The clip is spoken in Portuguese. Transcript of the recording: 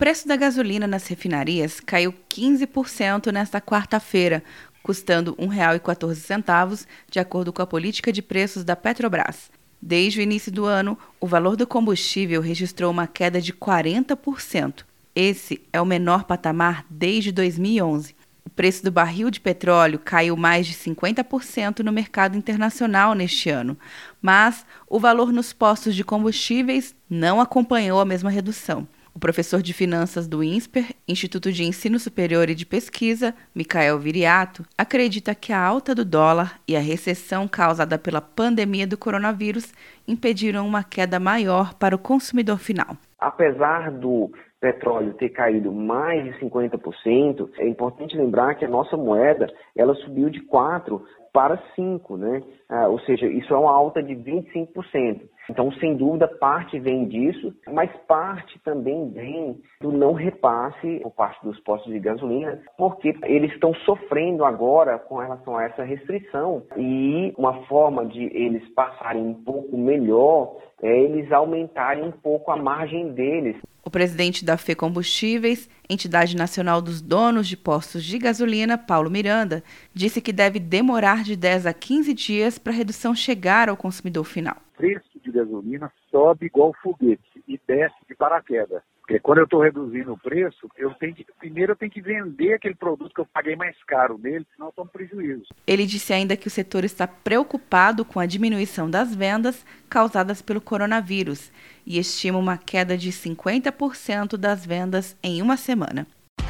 preço da gasolina nas refinarias caiu 15% nesta quarta-feira, custando R$ 1,14, de acordo com a política de preços da Petrobras. Desde o início do ano, o valor do combustível registrou uma queda de 40%. Esse é o menor patamar desde 2011. O preço do barril de petróleo caiu mais de 50% no mercado internacional neste ano, mas o valor nos postos de combustíveis não acompanhou a mesma redução. O professor de finanças do INSPER, Instituto de Ensino Superior e de Pesquisa, Micael Viriato, acredita que a alta do dólar e a recessão causada pela pandemia do coronavírus impediram uma queda maior para o consumidor final. Apesar do petróleo ter caído mais de 50%, é importante lembrar que a nossa moeda ela subiu de 4 para 5, né? Ah, ou seja, isso é uma alta de 25%. Então, sem dúvida, parte vem disso, mas parte também vem do não repasse por parte dos postos de gasolina, porque eles estão sofrendo agora com relação a essa restrição e uma forma de eles passarem um pouco melhor é eles aumentarem um pouco a margem deles. O presidente da FE Combustíveis, entidade nacional dos donos de postos de gasolina, Paulo Miranda, disse que deve demorar de 10 a 15 dias para a redução chegar ao consumidor final. Preço gasolina sobe igual foguete e desce de paraquedas. Porque quando eu estou reduzindo o preço, eu tenho que, primeiro eu tenho que vender aquele produto que eu paguei mais caro nele, senão eu tomo prejuízo. Ele disse ainda que o setor está preocupado com a diminuição das vendas causadas pelo coronavírus e estima uma queda de 50% das vendas em uma semana.